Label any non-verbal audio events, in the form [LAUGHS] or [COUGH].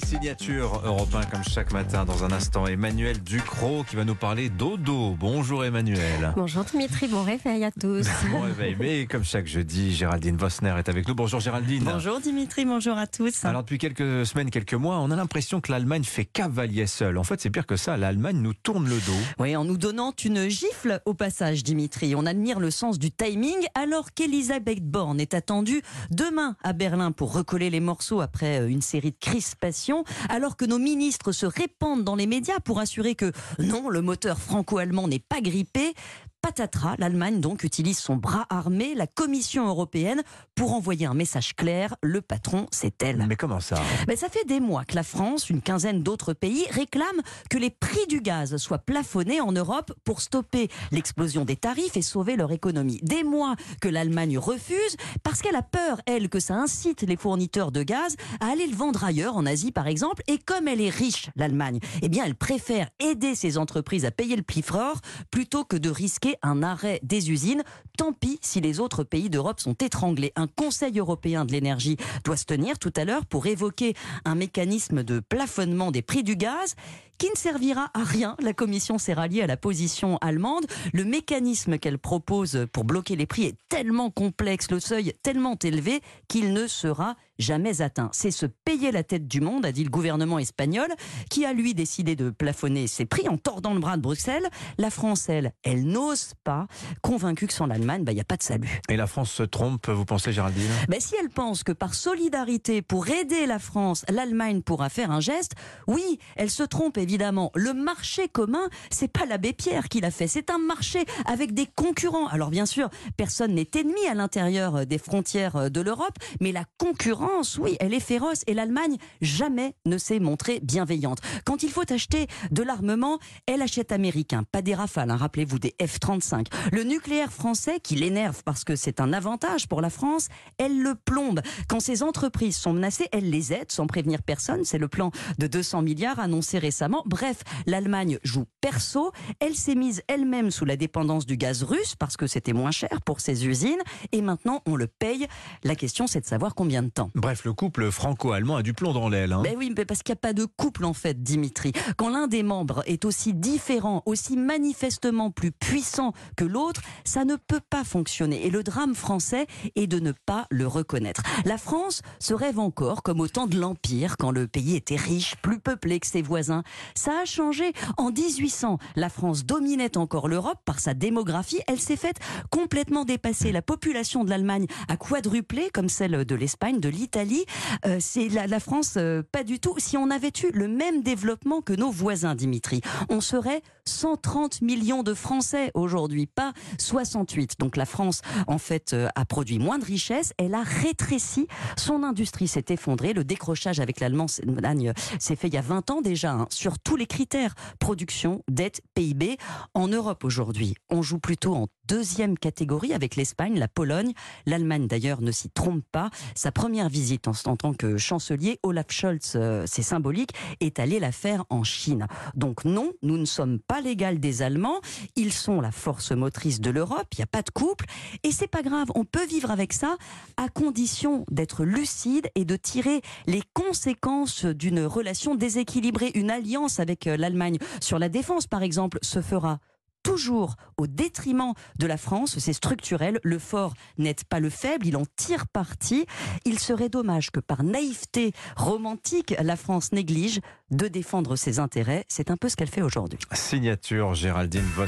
Les signatures européens comme chaque matin dans un instant. Emmanuel Ducrot qui va nous parler dodo. Bonjour Emmanuel. Bonjour Dimitri, bon réveil à tous. [LAUGHS] bon réveil. Mais comme chaque jeudi, Géraldine Vosner est avec nous. Bonjour Géraldine. Bonjour Dimitri, bonjour à tous. Alors depuis quelques semaines, quelques mois, on a l'impression que l'Allemagne fait cavalier seul. En fait, c'est pire que ça. L'Allemagne nous tourne le dos. Oui, en nous donnant une gifle au passage, Dimitri. On admire le sens du timing alors qu'Elisabeth Borne est attendue demain à Berlin pour recoller les morceaux après une série de crispations, alors que nos ministres se répandent dans les médias pour assurer que non, le moteur franco-allemand n'est pas grippé patatras, l'Allemagne donc utilise son bras armé, la Commission européenne, pour envoyer un message clair. Le patron, c'est elle. Mais comment ça? Ben, Ça fait des mois que la France, une quinzaine d'autres pays, réclament que les prix du gaz soient plafonnés en Europe pour stopper l'explosion des tarifs et sauver leur économie. Des mois que l'Allemagne refuse parce qu'elle a peur, elle, que ça incite les fournisseurs de gaz à aller le vendre ailleurs, en Asie par exemple. Et comme elle est riche, l'Allemagne, eh bien, elle préfère aider ses entreprises à payer le prix fort plutôt que de risquer un arrêt des usines. Tant pis si les autres pays d'Europe sont étranglés. Un Conseil européen de l'énergie doit se tenir tout à l'heure pour évoquer un mécanisme de plafonnement des prix du gaz qui ne servira à rien. La Commission s'est ralliée à la position allemande. Le mécanisme qu'elle propose pour bloquer les prix est tellement complexe, le seuil tellement élevé qu'il ne sera jamais atteint. C'est se payer la tête du monde, a dit le gouvernement espagnol, qui a lui décidé de plafonner ses prix en tordant le bras de Bruxelles. La France, elle, elle n'ose pas, convaincue que sans l'Allemagne, bah, il n'y a pas de salut. Et la France se trompe, vous pensez, Géraldine? Bah, Si elle pense que par solidarité, pour aider la France, l'Allemagne pourra faire un geste, oui, elle se trompe évidemment. Le marché commun, c'est pas l'abbé Pierre qui l'a fait, c'est un marché avec des concurrents. Alors bien sûr, personne n'est ennemi à l'intérieur des frontières de l'Europe, mais la concurrence oui, elle est féroce et l'Allemagne jamais ne s'est montrée bienveillante. Quand il faut acheter de l'armement, elle achète américain, pas des rafales, hein, rappelez-vous, des F-35. Le nucléaire français, qui l'énerve parce que c'est un avantage pour la France, elle le plombe. Quand ses entreprises sont menacées, elle les aide sans prévenir personne. C'est le plan de 200 milliards annoncé récemment. Bref, l'Allemagne joue perso. Elle s'est mise elle-même sous la dépendance du gaz russe parce que c'était moins cher pour ses usines. Et maintenant, on le paye. La question, c'est de savoir combien de temps. Bref, le couple franco-allemand a du plomb dans l'aile. Hein. Ben oui, mais parce qu'il n'y a pas de couple en fait, Dimitri. Quand l'un des membres est aussi différent, aussi manifestement plus puissant que l'autre, ça ne peut pas fonctionner. Et le drame français est de ne pas le reconnaître. La France se rêve encore comme au temps de l'Empire, quand le pays était riche, plus peuplé que ses voisins. Ça a changé. En 1800, la France dominait encore l'Europe par sa démographie. Elle s'est faite complètement dépasser. La population de l'Allemagne a quadruplé, comme celle de l'Espagne, de l'Italie euh, c'est la, France, euh, pas du tout. Si on avait eu le même développement que nos voisins, Dimitri, on serait 130 millions de Français aujourd'hui, pas 68. Donc la France, en fait, euh, a produit moins de richesses. Elle a rétréci. Son industrie s'est effondrée. Le décrochage avec l'Allemagne s'est fait il y a 20 ans déjà, hein, sur tous les critères production, dette, PIB. En Europe aujourd'hui, on joue plutôt en deuxième catégorie avec l'Espagne, la Pologne. L'Allemagne, d'ailleurs, ne s'y trompe pas. Sa première visite en, tant que chancelier, Olaf Scholz, euh, c'est symbolique, est allé la faire en Chine. Donc non, nous ne sommes pas l'égal des Allemands. Ils sont la force motrice de l'Europe. Il n'y a pas de couple. Et c'est pas grave. On peut vivre avec ça à condition d'être lucide et de tirer les conséquences d'une relation déséquilibrée. Une alliance avec euh, l'Allemagne sur la défense, par exemple, se fera toujours au détriment de la France. C'est structurel. Le fort n'est pas le faible. Il en tire parti. Il serait dommage que par naïveté romantique, la France néglige de défendre ses intérêts. C'est un peu ce qu'elle fait aujourd'hui. Signature Géraldine Voss.